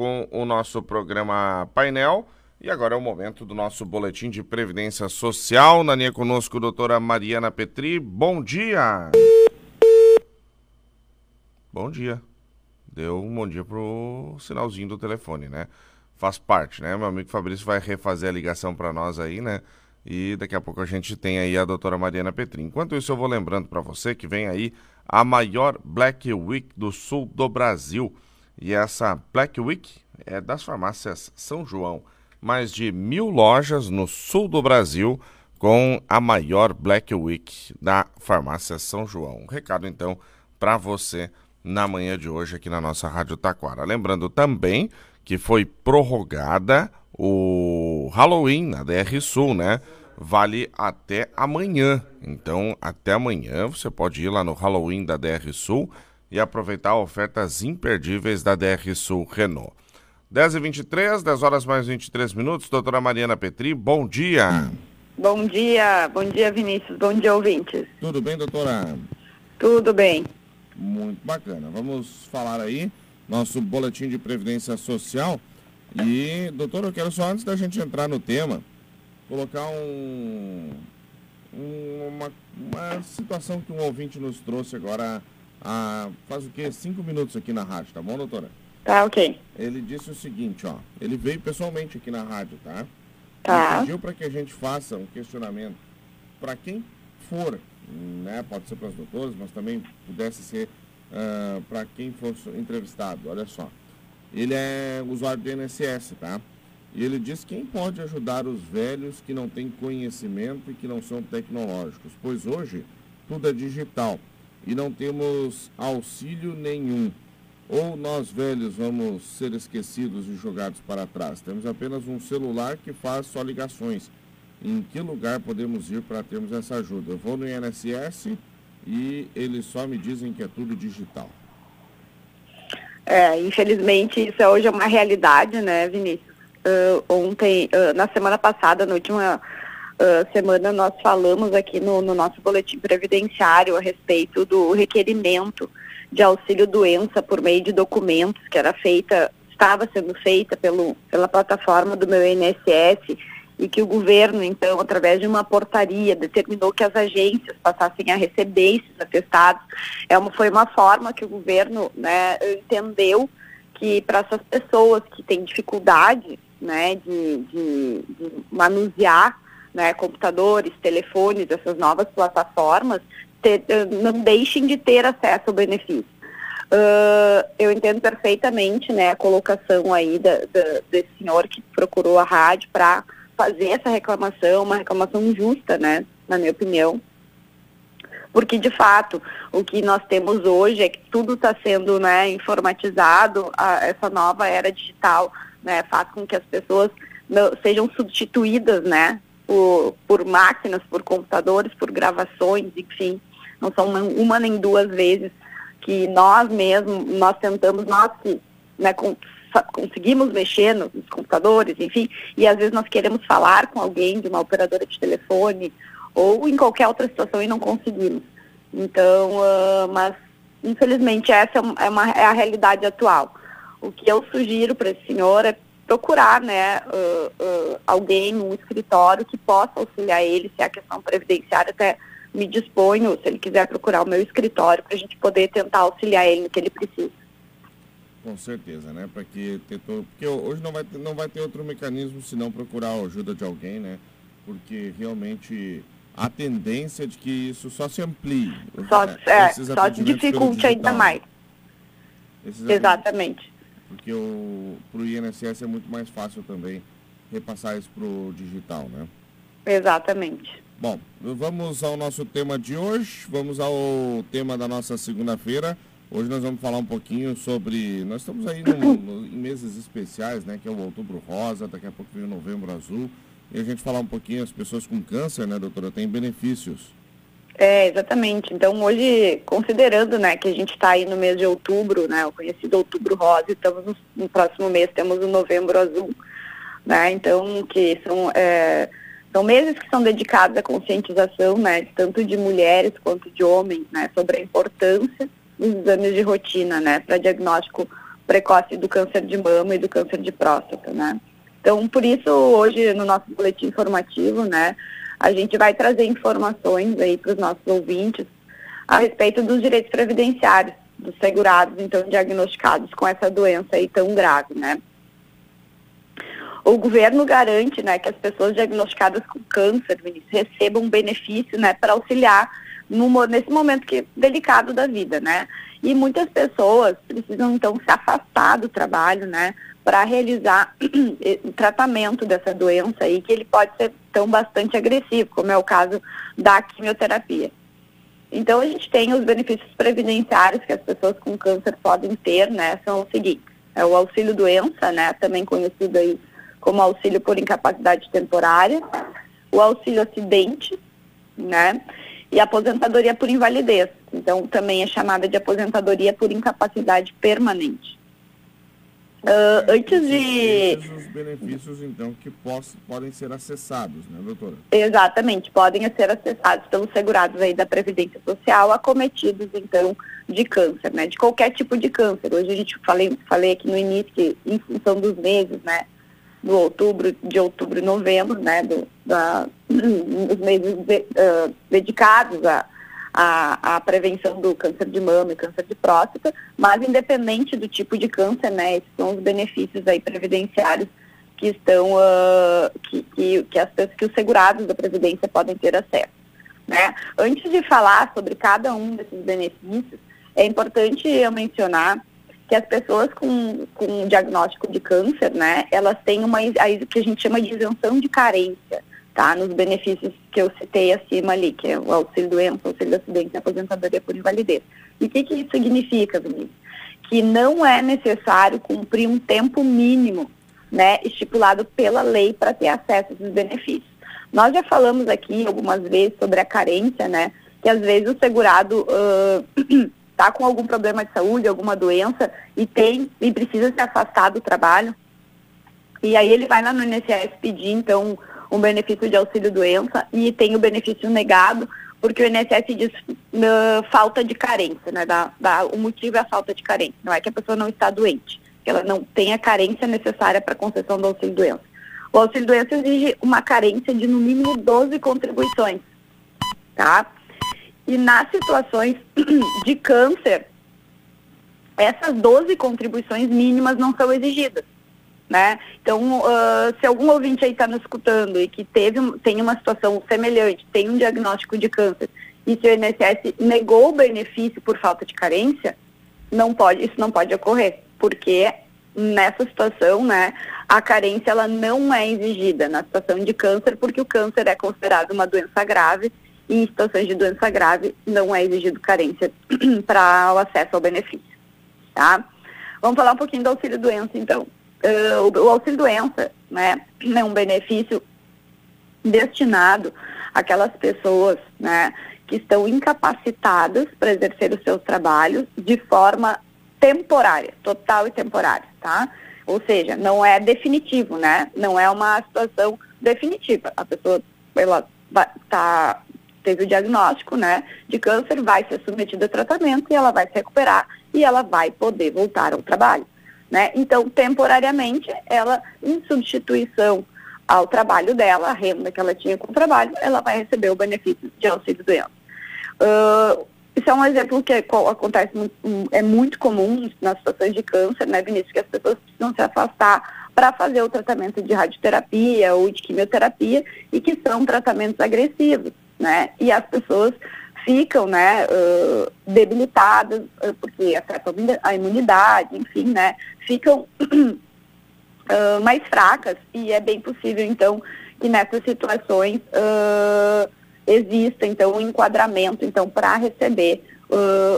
com o nosso programa Painel. E agora é o momento do nosso boletim de previdência social. Na linha conosco, doutora Mariana Petri. Bom dia! Bom dia. Deu um bom dia pro sinalzinho do telefone, né? Faz parte, né? Meu amigo Fabrício vai refazer a ligação para nós aí, né? E daqui a pouco a gente tem aí a doutora Mariana Petri. Enquanto isso, eu vou lembrando para você que vem aí a maior Black Week do sul do Brasil. E essa Black Week é das farmácias São João. Mais de mil lojas no sul do Brasil com a maior Black Week da farmácia São João. Um recado então para você na manhã de hoje aqui na nossa Rádio Taquara. Lembrando também que foi prorrogada o Halloween na DR Sul, né? Vale até amanhã. Então, até amanhã você pode ir lá no Halloween da DR Sul e aproveitar ofertas imperdíveis da DR Sul Renault. 10h23, 10 horas mais 23 minutos. Doutora Mariana Petri, bom dia. Bom dia, bom dia Vinícius, bom dia ouvintes. Tudo bem, doutora? Tudo bem. Muito bacana. Vamos falar aí, nosso boletim de previdência social e, doutor, eu quero só, antes da gente entrar no tema, colocar um, um, uma, uma situação que um ouvinte nos trouxe agora há, faz o quê? Cinco minutos aqui na rádio, tá bom, doutora? Tá, ok. Ele disse o seguinte, ó, ele veio pessoalmente aqui na rádio, tá? Tá. Ele pediu para que a gente faça um questionamento para quem for, né? Pode ser para os doutores, mas também pudesse ser uh, para quem fosse entrevistado. Olha só. Ele é usuário do INSS, tá? E ele diz quem pode ajudar os velhos que não têm conhecimento e que não são tecnológicos, pois hoje tudo é digital e não temos auxílio nenhum. Ou nós velhos vamos ser esquecidos e jogados para trás. Temos apenas um celular que faz só ligações. Em que lugar podemos ir para termos essa ajuda? Eu vou no INSS e eles só me dizem que é tudo digital. É, infelizmente, isso é hoje é uma realidade, né, Vinícius? Uh, ontem, uh, na semana passada, na última uh, semana, nós falamos aqui no, no, nosso boletim previdenciário a respeito do requerimento de auxílio doença por meio de documentos que era feita, estava sendo feita pelo, pela plataforma do meu INSS e que o governo, então, através de uma portaria, determinou que as agências passassem a receber esses atestados. É uma, foi uma forma que o governo né, entendeu que para essas pessoas que têm dificuldade né, de, de, de manusear né, computadores, telefones, essas novas plataformas, ter, eh, não deixem de ter acesso ao benefício. Uh, eu entendo perfeitamente né, a colocação aí da, da, desse senhor que procurou a rádio para fazer essa reclamação, uma reclamação justa, né, na minha opinião. Porque, de fato, o que nós temos hoje é que tudo está sendo né, informatizado, a, essa nova era digital né, faz com que as pessoas não, sejam substituídas né, por, por máquinas, por computadores, por gravações, enfim. Não são uma nem duas vezes que nós mesmos, nós tentamos, nós que né, com, conseguimos mexer nos computadores, enfim, e às vezes nós queremos falar com alguém de uma operadora de telefone ou em qualquer outra situação e não conseguimos. Então, uh, mas infelizmente essa é, uma, é a realidade atual. O que eu sugiro para esse senhor é procurar né, uh, uh, alguém, um escritório que possa auxiliar ele, se a questão previdenciária até me disponho, se ele quiser procurar o meu escritório, para a gente poder tentar auxiliar ele no que ele precisa. Com certeza, né? Para que ter todo... Porque hoje não vai, ter, não vai ter outro mecanismo senão procurar a ajuda de alguém, né? Porque realmente a tendência de que isso só se amplie. Só, é, só dificulte ainda mais. Exatamente. Porque para o INSS é muito mais fácil também repassar isso para o digital, né? Exatamente. Bom, vamos ao nosso tema de hoje, vamos ao tema da nossa segunda-feira. Hoje nós vamos falar um pouquinho sobre. Nós estamos aí no, no, em meses especiais, né? Que é o outubro rosa, daqui a pouco vem o novembro azul. E a gente falar um pouquinho, as pessoas com câncer, né, doutora, têm benefícios. É, exatamente. Então hoje, considerando né, que a gente está aí no mês de outubro, né, o conhecido outubro rosa, estamos no, no próximo mês temos o novembro azul, né? Então, que são, é, são meses que são dedicados à conscientização, né, tanto de mulheres quanto de homens, né, sobre a importância os exames de rotina, né, para diagnóstico precoce do câncer de mama e do câncer de próstata, né? Então, por isso, hoje, no nosso boletim informativo, né, a gente vai trazer informações aí para os nossos ouvintes a respeito dos direitos previdenciários dos segurados, então, diagnosticados com essa doença aí tão grave, né? O governo garante, né, que as pessoas diagnosticadas com câncer recebam um benefício, né, para auxiliar no, nesse momento que delicado da vida, né? E muitas pessoas precisam então se afastar do trabalho, né, para realizar tratamento dessa doença aí, que ele pode ser tão bastante agressivo, como é o caso da quimioterapia. Então a gente tem os benefícios previdenciários que as pessoas com câncer podem ter, né, são os seguintes. É o auxílio doença, né, também conhecido aí como auxílio por incapacidade temporária, o auxílio acidente, né, e a aposentadoria por invalidez. Então também é chamada de aposentadoria por incapacidade permanente. Uh, antes de. Os benefícios, então, que poss... podem ser acessados, né, doutora? Exatamente, podem ser acessados pelos segurados aí da Previdência Social, acometidos, então, de câncer, né? De qualquer tipo de câncer. Hoje a gente falei, falei aqui no início que, em função dos meses, né? Do outubro, de outubro e novembro, né? Do, da, os meses de, uh, dedicados a a, a prevenção do câncer de mama e câncer de próstata, mas independente do tipo de câncer, né, esses são os benefícios aí previdenciários que estão, uh, que, que, que, as, que os segurados da Previdência podem ter acesso. Né? Antes de falar sobre cada um desses benefícios, é importante eu mencionar que as pessoas com, com diagnóstico de câncer, né, elas têm uma, a, que a gente chama de isenção de carência tá? Nos benefícios que eu citei acima ali, que é o auxílio doença, auxílio acidente aposentadoria por invalidez. E o que, que isso significa, Vinícius? Que não é necessário cumprir um tempo mínimo, né, estipulado pela lei para ter acesso a esses benefícios. Nós já falamos aqui algumas vezes sobre a carência, né, que às vezes o segurado está uh, com algum problema de saúde, alguma doença e tem e precisa se afastar do trabalho. E aí ele vai lá no INSS pedir, então, um benefício de auxílio doença e tem o benefício negado, porque o INSS diz uh, falta de carência, né? Da, da, o motivo é a falta de carência, não é que a pessoa não está doente, que ela não tem a carência necessária para a concessão do auxílio doença. O auxílio doença exige uma carência de no mínimo 12 contribuições, tá? E nas situações de câncer, essas 12 contribuições mínimas não são exigidas né? Então, uh, se algum ouvinte aí está nos escutando e que teve, tem uma situação semelhante, tem um diagnóstico de câncer, e se o INSS negou o benefício por falta de carência, não pode, isso não pode ocorrer, porque nessa situação, né, a carência ela não é exigida na situação de câncer, porque o câncer é considerado uma doença grave e em situações de doença grave não é exigido carência para o acesso ao benefício, tá? Vamos falar um pouquinho do auxílio doença, então uh, o, o auxílio doença, né, é um benefício destinado àquelas pessoas, né, que estão incapacitadas para exercer os seus trabalhos de forma temporária, total e temporária, tá? Ou seja, não é definitivo, né? Não é uma situação definitiva. A pessoa, ela tá, teve o diagnóstico, né, de câncer, vai ser submetida a tratamento e ela vai se recuperar e ela vai poder voltar ao trabalho. Né? Então, temporariamente, ela, em substituição ao trabalho dela, a renda que ela tinha com o trabalho, ela vai receber o benefício de auxílio doença. Uh, isso é um exemplo que acontece muito, é muito comum nas situações de câncer, né, Vinícius, que as pessoas precisam se afastar para fazer o tratamento de radioterapia ou de quimioterapia e que são tratamentos agressivos, né? E as pessoas ficam né, uh, debilitadas, uh, porque afetam a imunidade, enfim, né, ficam uh, mais fracas e é bem possível, então, que nessas situações exista, então, um enquadramento, então, para receber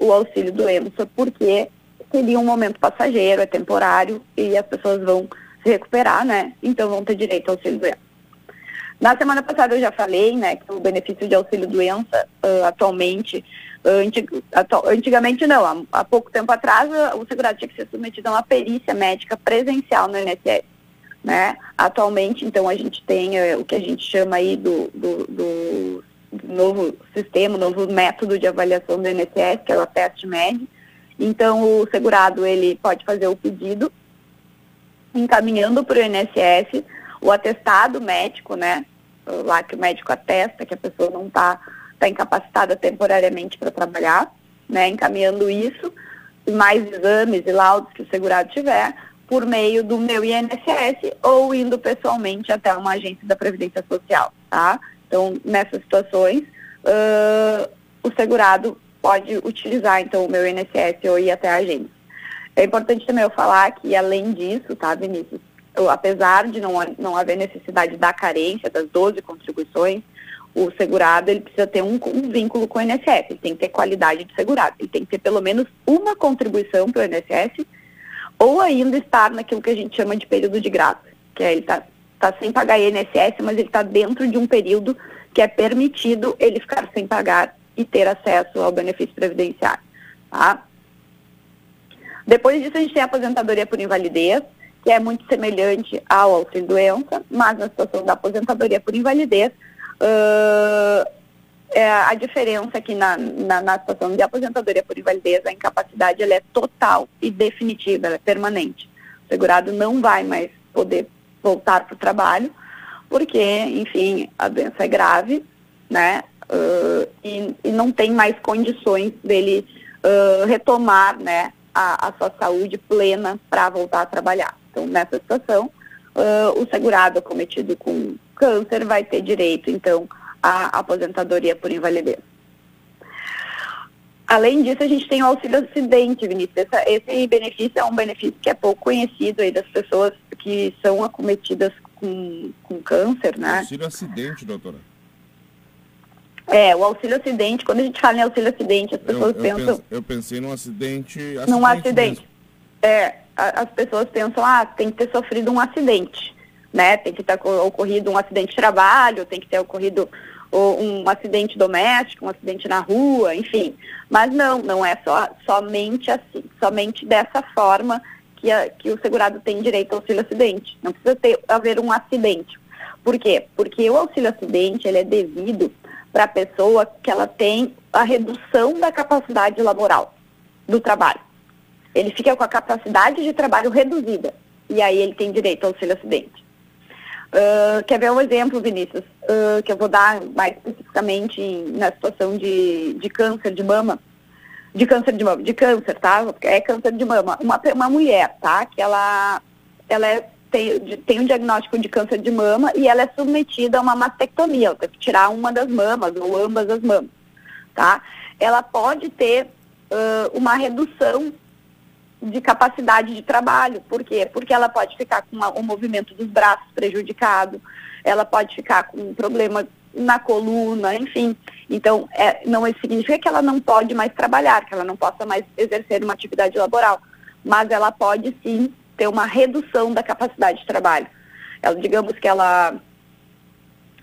o auxílio doença, porque seria um momento passageiro, é temporário e as pessoas vão se recuperar, né, então vão ter direito ao auxílio doença. Na semana passada eu já falei, né, que o benefício de auxílio doença uh, atualmente, uh, antig atu antigamente não, há, há, pouco tempo atrás uh, o segurado tinha que ser submetido a uma perícia médica presencial no INSS. Né? Atualmente, então, a gente tem uh, o que a gente chama aí do, do, do novo sistema, novo método de avaliação do INSS, que é o teste médio, Então, o segurado, ele pode fazer o pedido, encaminhando para o INSS o atestado médico, né? Lá que o médico atesta que a pessoa não está tá incapacitada temporariamente para trabalhar, né? Encaminhando isso, mais exames e laudos que o segurado tiver, por meio do meu INSS ou indo pessoalmente até uma agência da Previdência Social, tá? Então, nessas situações, uh, o segurado pode utilizar, então, o meu INSS ou ir até a agência. É importante também eu falar que, além disso, tá, Vinícius, apesar de não, não haver necessidade da carência das 12 contribuições, o segurado ele precisa ter um, um, vínculo com o INSS, ele tem que ter qualidade de segurado, ele tem que ter pelo menos uma contribuição para o INSS ou ainda estar naquilo que a gente chama de período de graça, que é ele está tá sem pagar INSS, mas ele está dentro de um período que é permitido ele ficar sem pagar e ter acesso ao benefício previdenciário. Tá? Depois disso, a gente tem a aposentadoria por invalidez, que é muito semelhante ao auxílio-doença, mas na situação da aposentadoria por invalidez, uh, é, a diferença aqui na, na, na, situação de aposentadoria por invalidez, a incapacidade ela é total e definitiva, ela é permanente. O segurado não vai mais poder voltar para o trabalho, porque, enfim, a doença é grave, né? Uh, e, e, não tem mais condições dele uh, retomar, né, a, a, sua saúde plena para voltar a trabalhar. Então, nessa situação, uh, o segurado cometido com câncer vai ter direito, então, à aposentadoria por invalidez. Além disso, a gente tem o auxílio acidente, Vinícius. Essa, esse benefício é um benefício que é pouco conhecido aí das pessoas que são acometidas com, com câncer, né? Auxílio acidente, doutora. É, o auxílio acidente, quando a gente fala em auxílio acidente, as pessoas eu, eu pensam. eu pensei num acidente. acidente num acidente. Mesmo. É, as pessoas pensam, ah, tem que ter sofrido um acidente, né? Tem que ter ocorrido um acidente de trabalho, tem que ter ocorrido um acidente doméstico, um acidente na rua, enfim. Mas não, não é só, somente assim, somente dessa forma que, a, que o segurado tem direito ao auxílio acidente. Não precisa ter, haver um acidente. Por quê? Porque o auxílio acidente ele é devido para a pessoa que ela tem a redução da capacidade laboral do trabalho. Ele fica com a capacidade de trabalho reduzida e aí ele tem direito ao auxílio acidente. Uh, quer ver um exemplo, Vinícius, uh, que eu vou dar mais especificamente em, na situação de, de câncer de mama, de câncer de mama, de câncer, tá? É câncer de mama. Uma, uma mulher, tá? Que ela, ela é tem, tem um diagnóstico de câncer de mama e ela é submetida a uma mastectomia, ela tem que tirar uma das mamas ou ambas as mamas, tá? Ela pode ter uh, uma redução de capacidade de trabalho. Por quê? Porque ela pode ficar com o movimento dos braços prejudicado, ela pode ficar com um problema na coluna, enfim. Então, é, não significa que ela não pode mais trabalhar, que ela não possa mais exercer uma atividade laboral, mas ela pode sim ter uma redução da capacidade de trabalho. Ela, digamos que ela,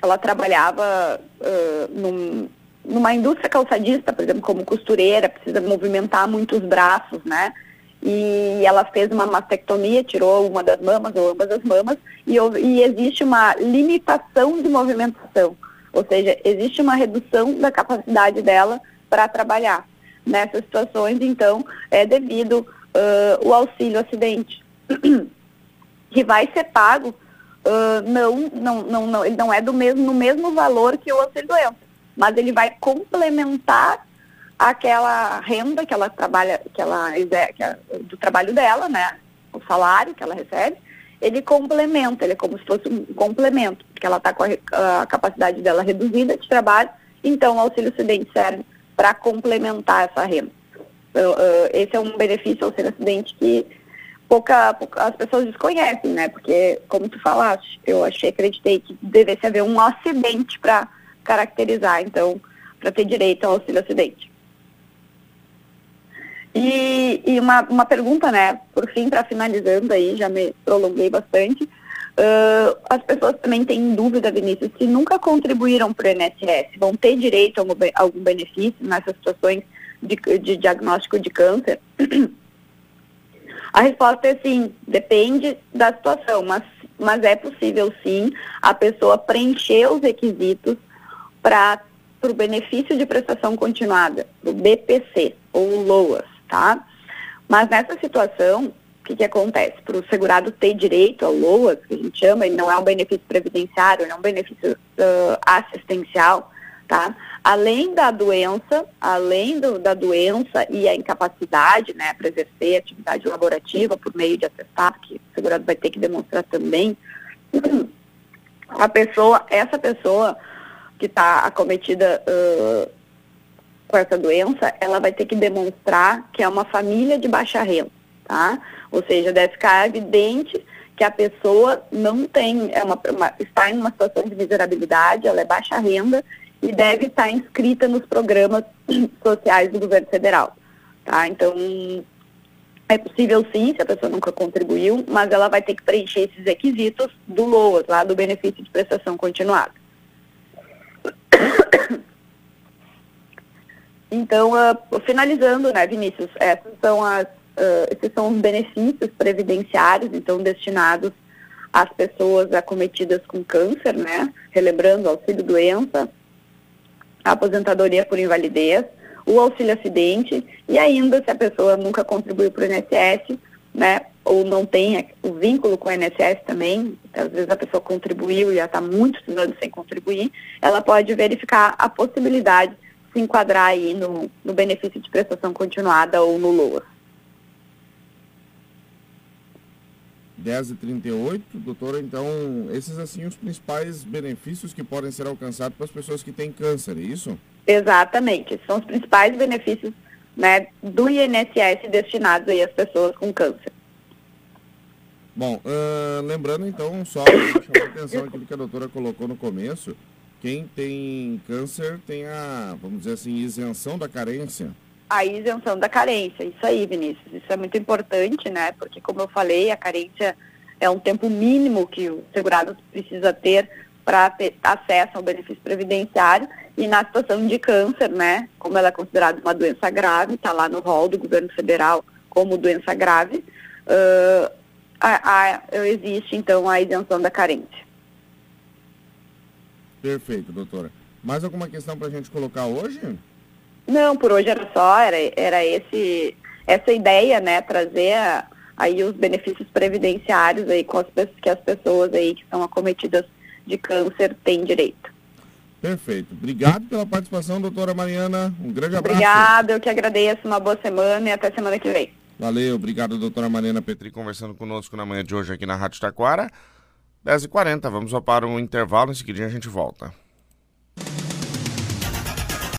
ela trabalhava uh, num, numa indústria calçadista, por exemplo, como costureira, precisa movimentar muitos braços, né? E ela fez uma mastectomia, tirou uma das mamas ou ambas as mamas, e, e existe uma limitação de movimentação, ou seja, existe uma redução da capacidade dela para trabalhar. Nessas situações, então, é devido uh, o auxílio acidente. que vai ser pago, uh, não, não, não, não, ele não é do mesmo, no mesmo valor que o auxílio doença, mas ele vai complementar aquela renda que ela trabalha, que ela que é do trabalho dela, né? O salário que ela recebe, ele complementa, ele é como se fosse um complemento, porque ela está com a, a, capacidade dela reduzida de trabalho, então o auxílio acidente serve para complementar essa renda. Esse é um benefício auxílio acidente que pouca, pouca, as pessoas desconhecem, né? Porque, como tu falaste, eu achei, acreditei que devesse haver um acidente para caracterizar, então, para ter direito ao auxílio acidente. E, e uma, uma pergunta, né? Por fim, para finalizando aí, já me prolonguei bastante. Uh, as pessoas também têm dúvida, Vinícius, se nunca contribuíram para o INSS, vão ter direito a algum, benefício nessas situações de, de diagnóstico de câncer? A resposta é sim, depende da situação, mas, mas é possível sim a pessoa preencher os requisitos para o benefício de prestação continuada, o BPC ou LOAS, tá? Mas nessa situação, o que, que acontece? Para o segurado ter direito ao LOAS, que a gente chama, ele não é um benefício previdenciário, ele é um benefício uh, assistencial, tá? Além da doença, além do, da doença e a incapacidade, né, para exercer atividade laborativa por meio de atestado, que o segurado vai ter que demonstrar também, a pessoa, essa pessoa que está acometida uh, com essa doença, ela vai ter que demonstrar que é uma família de baixa renda, tá? Ou seja, deve ficar evidente que a pessoa não tem, é uma, uma, está em uma situação de miserabilidade, ela é baixa renda e deve estar inscrita nos programas sociais do governo federal. Tá? Então, é possível sim, se a pessoa nunca contribuiu, mas ela vai ter que preencher esses requisitos do LOAS, lá do benefício de prestação continuada. Então, uh, finalizando, né, Vinícius, essas são as, uh, esses são os benefícios previdenciários, então, destinados às pessoas acometidas com câncer, né, relembrando auxílio doença, aposentadoria por invalidez, o auxílio acidente e ainda se a pessoa nunca contribuiu para o INSS, né, ou não tem o vínculo com o INSS também, às vezes a pessoa contribuiu e já está muitos anos sem contribuir, ela pode verificar a possibilidade de se enquadrar aí no, no benefício de prestação continuada ou no LOA. 10 e 38, doutora, então, esses assim os principais benefícios que podem ser alcançados para as pessoas que têm câncer, é isso? Exatamente, são os principais benefícios né, do INSS destinados aí às pessoas com câncer. Bom, uh, lembrando então, só chamar a atenção aquilo que a doutora colocou no começo, quem tem câncer tem a, vamos dizer assim, isenção da carência a isenção da carência. Isso aí, Vinícius. Isso é muito importante, né? Porque, como eu falei, a carência é um tempo mínimo que o segurado precisa ter para ter acesso ao benefício previdenciário. E na situação de câncer, né? Como ela é considerada uma doença grave, está lá no rol do governo federal como doença grave, uh, a, a, existe, então, a isenção da carência. Perfeito, doutora. Mais alguma questão para a gente colocar hoje? Não, por hoje era só, era, era esse, essa ideia, né, trazer aí os benefícios previdenciários aí com as, que as pessoas aí que são acometidas de câncer têm direito. Perfeito. Obrigado pela participação, doutora Mariana. Um grande abraço. Obrigada, eu que agradeço. Uma boa semana e até semana que vem. Valeu, obrigado, doutora Mariana Petri, conversando conosco na manhã de hoje aqui na Rádio Taquara. 10h40, vamos para um intervalo, em seguida a gente volta.